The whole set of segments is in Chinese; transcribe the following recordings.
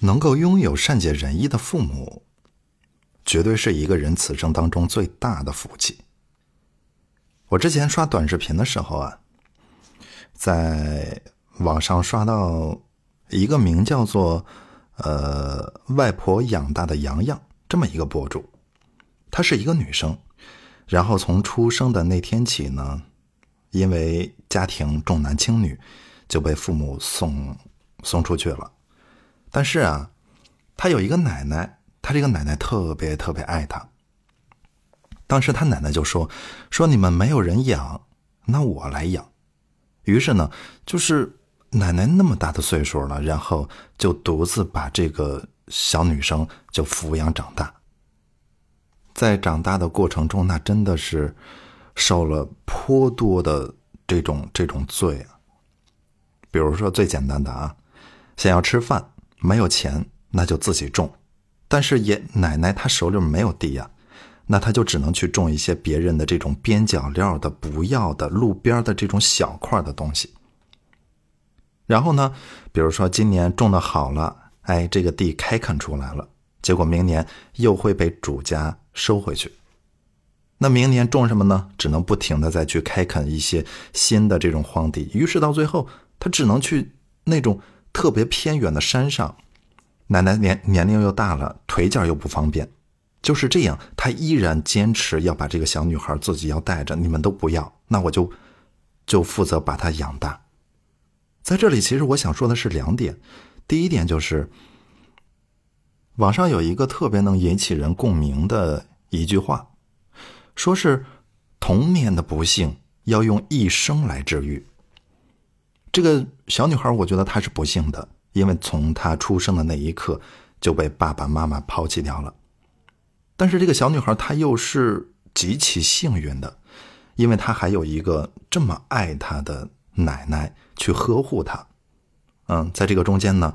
能够拥有善解人意的父母，绝对是一个人此生当中最大的福气。我之前刷短视频的时候啊，在网上刷到一个名叫做“呃外婆养大的洋洋”这么一个博主，她是一个女生，然后从出生的那天起呢，因为家庭重男轻女，就被父母送送出去了。但是啊，她有一个奶奶，她这个奶奶特别特别爱她。当时他奶奶就说：“说你们没有人养，那我来养。”于是呢，就是奶奶那么大的岁数了，然后就独自把这个小女生就抚养长大。在长大的过程中，那真的是受了颇多的这种这种罪啊。比如说最简单的啊，想要吃饭没有钱，那就自己种。但是爷奶奶她手里没有地呀。那他就只能去种一些别人的这种边角料的、不要的、路边的这种小块的东西。然后呢，比如说今年种的好了，哎，这个地开垦出来了，结果明年又会被主家收回去。那明年种什么呢？只能不停的再去开垦一些新的这种荒地。于是到最后，他只能去那种特别偏远的山上。奶奶年年龄又大了，腿脚又不方便。就是这样，他依然坚持要把这个小女孩自己要带着，你们都不要，那我就就负责把她养大。在这里，其实我想说的是两点。第一点就是，网上有一个特别能引起人共鸣的一句话，说是童年的不幸要用一生来治愈。这个小女孩，我觉得她是不幸的，因为从她出生的那一刻就被爸爸妈妈抛弃掉了。但是这个小女孩她又是极其幸运的，因为她还有一个这么爱她的奶奶去呵护她。嗯，在这个中间呢，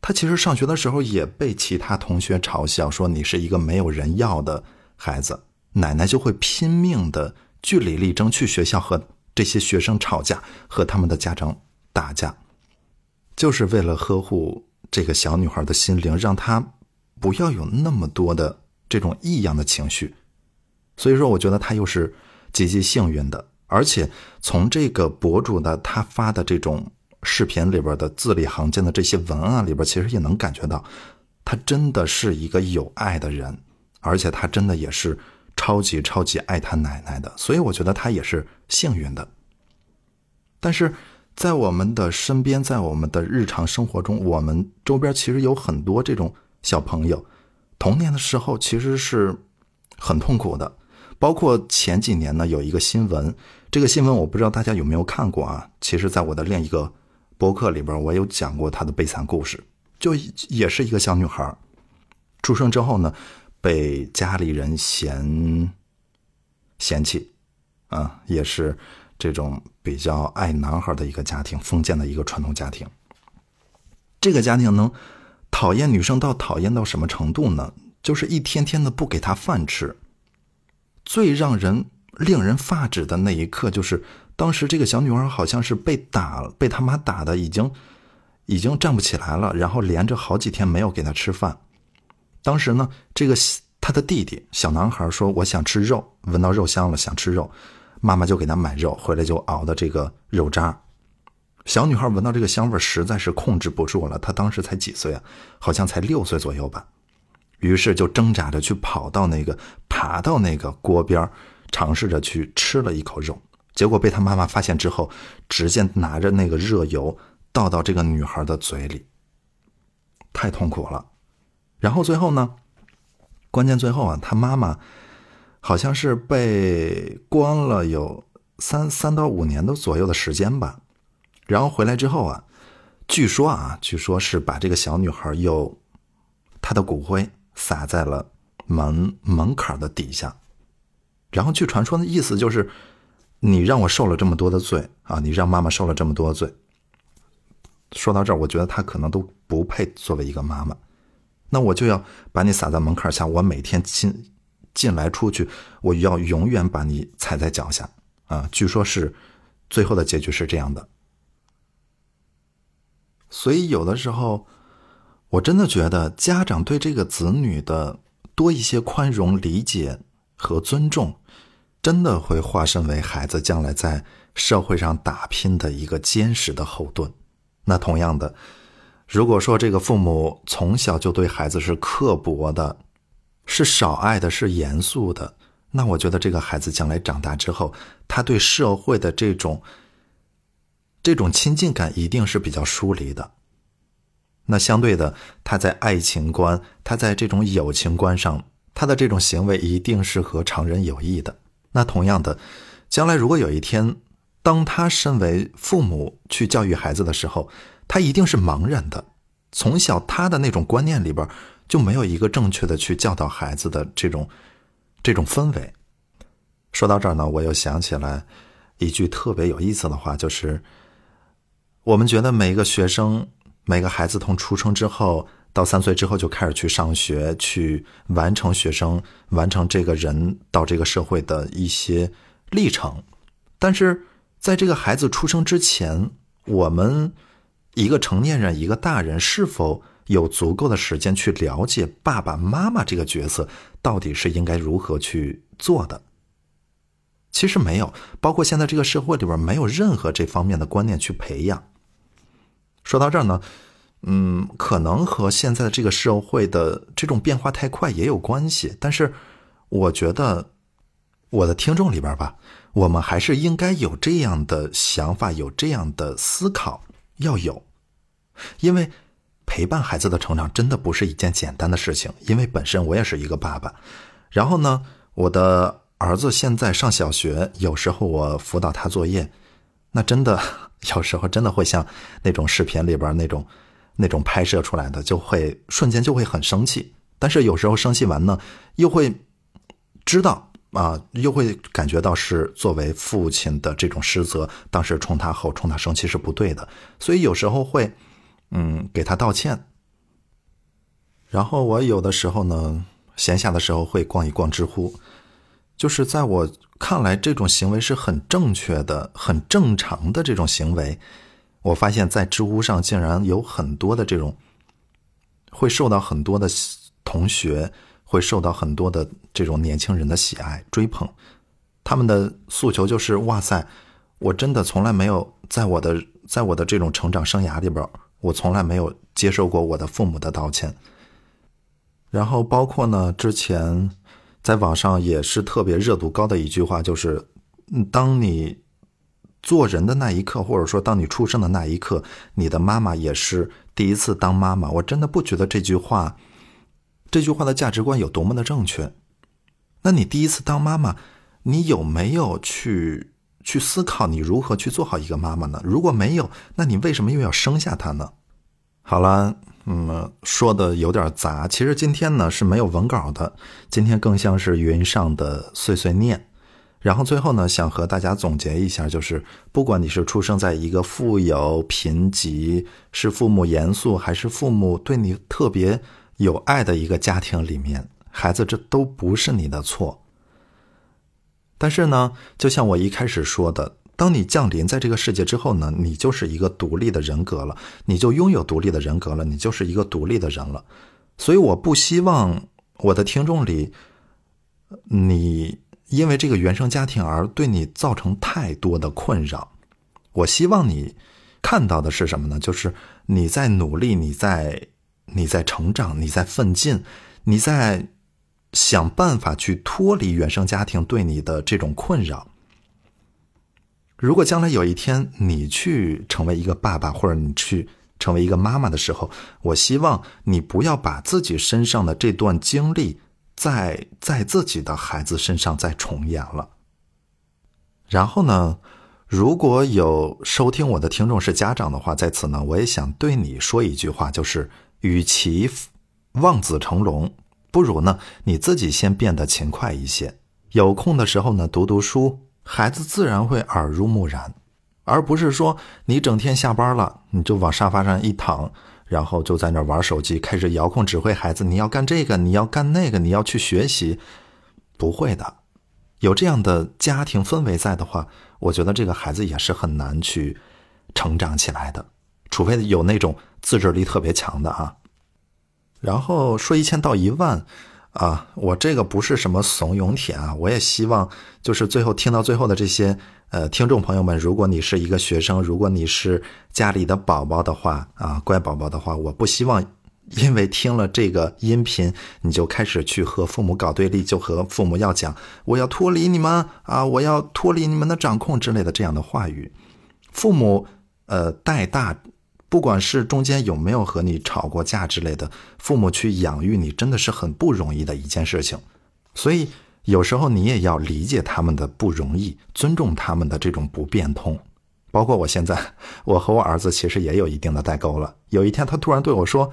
她其实上学的时候也被其他同学嘲笑说你是一个没有人要的孩子，奶奶就会拼命的据理力争去学校和这些学生吵架，和他们的家长打架，就是为了呵护这个小女孩的心灵，让她不要有那么多的。这种异样的情绪，所以说，我觉得他又是极其幸运的。而且从这个博主的他发的这种视频里边的字里行间的这些文案里边，其实也能感觉到，他真的是一个有爱的人，而且他真的也是超级超级爱他奶奶的。所以我觉得他也是幸运的。但是在我们的身边，在我们的日常生活中，我们周边其实有很多这种小朋友。童年的时候其实是很痛苦的，包括前几年呢有一个新闻，这个新闻我不知道大家有没有看过啊？其实，在我的另一个博客里边，我有讲过她的悲惨故事，就也是一个小女孩，出生之后呢，被家里人嫌嫌弃，啊，也是这种比较爱男孩的一个家庭，封建的一个传统家庭，这个家庭能。讨厌女生到讨厌到什么程度呢？就是一天天的不给她饭吃。最让人令人发指的那一刻，就是当时这个小女孩好像是被打，被他妈打的已经已经站不起来了，然后连着好几天没有给她吃饭。当时呢，这个他的弟弟小男孩说：“我想吃肉，闻到肉香了，想吃肉。”妈妈就给他买肉，回来就熬的这个肉渣。小女孩闻到这个香味实在是控制不住了。她当时才几岁啊？好像才六岁左右吧。于是就挣扎着去跑到那个，爬到那个锅边，尝试着去吃了一口肉。结果被她妈妈发现之后，直接拿着那个热油倒到这个女孩的嘴里，太痛苦了。然后最后呢，关键最后啊，她妈妈好像是被关了有三三到五年的左右的时间吧。然后回来之后啊，据说啊，据说是把这个小女孩又她的骨灰撒在了门门槛的底下，然后据传说的意思就是，你让我受了这么多的罪啊，你让妈妈受了这么多罪。说到这儿，我觉得她可能都不配作为一个妈妈，那我就要把你撒在门槛下，我每天进进来出去，我要永远把你踩在脚下啊。据说是最后的结局是这样的。所以有的时候，我真的觉得家长对这个子女的多一些宽容、理解和尊重，真的会化身为孩子将来在社会上打拼的一个坚实的后盾。那同样的，如果说这个父母从小就对孩子是刻薄的，是少爱的，是严肃的，那我觉得这个孩子将来长大之后，他对社会的这种这种亲近感一定是比较疏离的。那相对的，他在爱情观，他在这种友情观上，他的这种行为一定是和常人有异的。那同样的，将来如果有一天，当他身为父母去教育孩子的时候，他一定是茫然的。从小他的那种观念里边就没有一个正确的去教导孩子的这种这种氛围。说到这儿呢，我又想起来一句特别有意思的话，就是我们觉得每一个学生、每个孩子从出生之后到三岁之后就开始去上学，去完成学生完成这个人到这个社会的一些历程，但是。在这个孩子出生之前，我们一个成年人、一个大人是否有足够的时间去了解爸爸妈妈这个角色到底是应该如何去做的？其实没有，包括现在这个社会里边没有任何这方面的观念去培养。说到这儿呢，嗯，可能和现在的这个社会的这种变化太快也有关系，但是我觉得我的听众里边吧。我们还是应该有这样的想法，有这样的思考，要有，因为陪伴孩子的成长真的不是一件简单的事情。因为本身我也是一个爸爸，然后呢，我的儿子现在上小学，有时候我辅导他作业，那真的有时候真的会像那种视频里边那种那种拍摄出来的，就会瞬间就会很生气。但是有时候生气完呢，又会知道。啊，又会感觉到是作为父亲的这种失责，当时冲他吼、冲他生气是不对的，所以有时候会，嗯，给他道歉。然后我有的时候呢，闲暇的时候会逛一逛知乎，就是在我看来，这种行为是很正确的、很正常的这种行为。我发现，在知乎上竟然有很多的这种，会受到很多的同学。会受到很多的这种年轻人的喜爱追捧，他们的诉求就是哇塞，我真的从来没有在我的在我的这种成长生涯里边，我从来没有接受过我的父母的道歉。然后包括呢，之前在网上也是特别热度高的一句话，就是当你做人的那一刻，或者说当你出生的那一刻，你的妈妈也是第一次当妈妈。我真的不觉得这句话。这句话的价值观有多么的正确？那你第一次当妈妈，你有没有去去思考你如何去做好一个妈妈呢？如果没有，那你为什么又要生下她呢？好了，嗯，说的有点杂。其实今天呢是没有文稿的，今天更像是云上的碎碎念。然后最后呢，想和大家总结一下，就是不管你是出生在一个富有、贫瘠，是父母严肃，还是父母对你特别。有爱的一个家庭里面，孩子这都不是你的错。但是呢，就像我一开始说的，当你降临在这个世界之后呢，你就是一个独立的人格了，你就拥有独立的人格了，你就是一个独立的人了。所以，我不希望我的听众里，你因为这个原生家庭而对你造成太多的困扰。我希望你看到的是什么呢？就是你在努力，你在。你在成长，你在奋进，你在想办法去脱离原生家庭对你的这种困扰。如果将来有一天你去成为一个爸爸，或者你去成为一个妈妈的时候，我希望你不要把自己身上的这段经历在在自己的孩子身上再重演了。然后呢，如果有收听我的听众是家长的话，在此呢，我也想对你说一句话，就是。与其望子成龙，不如呢你自己先变得勤快一些。有空的时候呢读读书，孩子自然会耳濡目染，而不是说你整天下班了你就往沙发上一躺，然后就在那玩手机，开始遥控指挥孩子你要干这个，你要干那个，你要去学习。不会的，有这样的家庭氛围在的话，我觉得这个孩子也是很难去成长起来的，除非有那种。自制力特别强的啊，然后说一千到一万。啊，我这个不是什么怂恿帖啊，我也希望就是最后听到最后的这些呃听众朋友们，如果你是一个学生，如果你是家里的宝宝的话啊，乖宝宝的话，我不希望因为听了这个音频，你就开始去和父母搞对立，就和父母要讲我要脱离你们啊，我要脱离你们的掌控之类的这样的话语，父母呃带大。不管是中间有没有和你吵过架之类的，父母去养育你真的是很不容易的一件事情，所以有时候你也要理解他们的不容易，尊重他们的这种不变通。包括我现在，我和我儿子其实也有一定的代沟了。有一天他突然对我说：“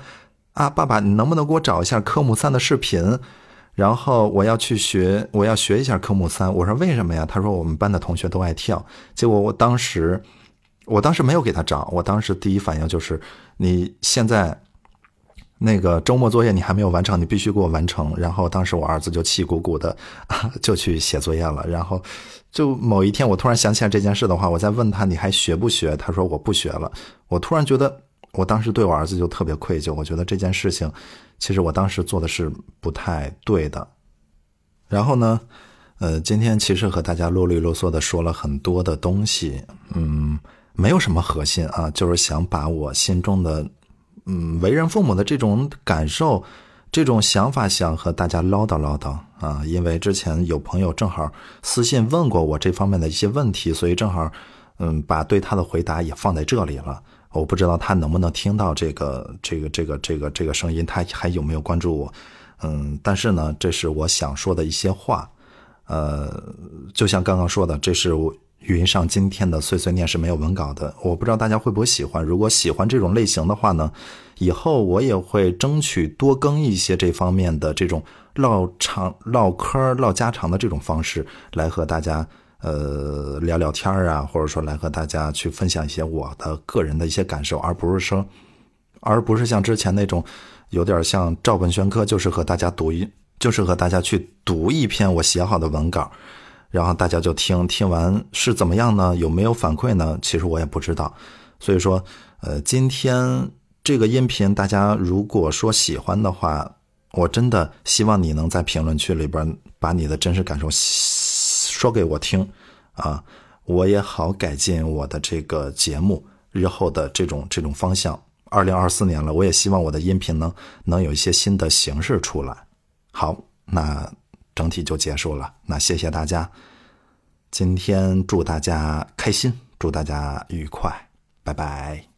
啊，爸爸，你能不能给我找一下科目三的视频？然后我要去学，我要学一下科目三。”我说：“为什么呀？”他说：“我们班的同学都爱跳。”结果我当时。我当时没有给他涨，我当时第一反应就是，你现在那个周末作业你还没有完成，你必须给我完成。然后当时我儿子就气鼓鼓的，就去写作业了。然后就某一天我突然想起来这件事的话，我再问他你还学不学？他说我不学了。我突然觉得，我当时对我儿子就特别愧疚。我觉得这件事情其实我当时做的是不太对的。然后呢，呃，今天其实和大家啰里啰嗦的说了很多的东西，嗯。没有什么核心啊，就是想把我心中的，嗯，为人父母的这种感受、这种想法，想和大家唠叨唠叨啊。因为之前有朋友正好私信问过我这方面的一些问题，所以正好，嗯，把对他的回答也放在这里了。我不知道他能不能听到这个、这个、这个、这个、这个声音，他还有没有关注我？嗯，但是呢，这是我想说的一些话。呃，就像刚刚说的，这是我。语音上今天的碎碎念是没有文稿的，我不知道大家会不会喜欢。如果喜欢这种类型的话呢，以后我也会争取多更一些这方面的这种唠长唠嗑、唠家常的这种方式，来和大家呃聊聊天啊，或者说来和大家去分享一些我的个人的一些感受，而不是说，而不是像之前那种有点像照本宣科，就是和大家读一，就是和大家去读一篇我写好的文稿。然后大家就听听完是怎么样呢？有没有反馈呢？其实我也不知道。所以说，呃，今天这个音频大家如果说喜欢的话，我真的希望你能在评论区里边把你的真实感受说给我听啊，我也好改进我的这个节目日后的这种这种方向。二零二四年了，我也希望我的音频能能有一些新的形式出来。好，那。整体就结束了，那谢谢大家，今天祝大家开心，祝大家愉快，拜拜。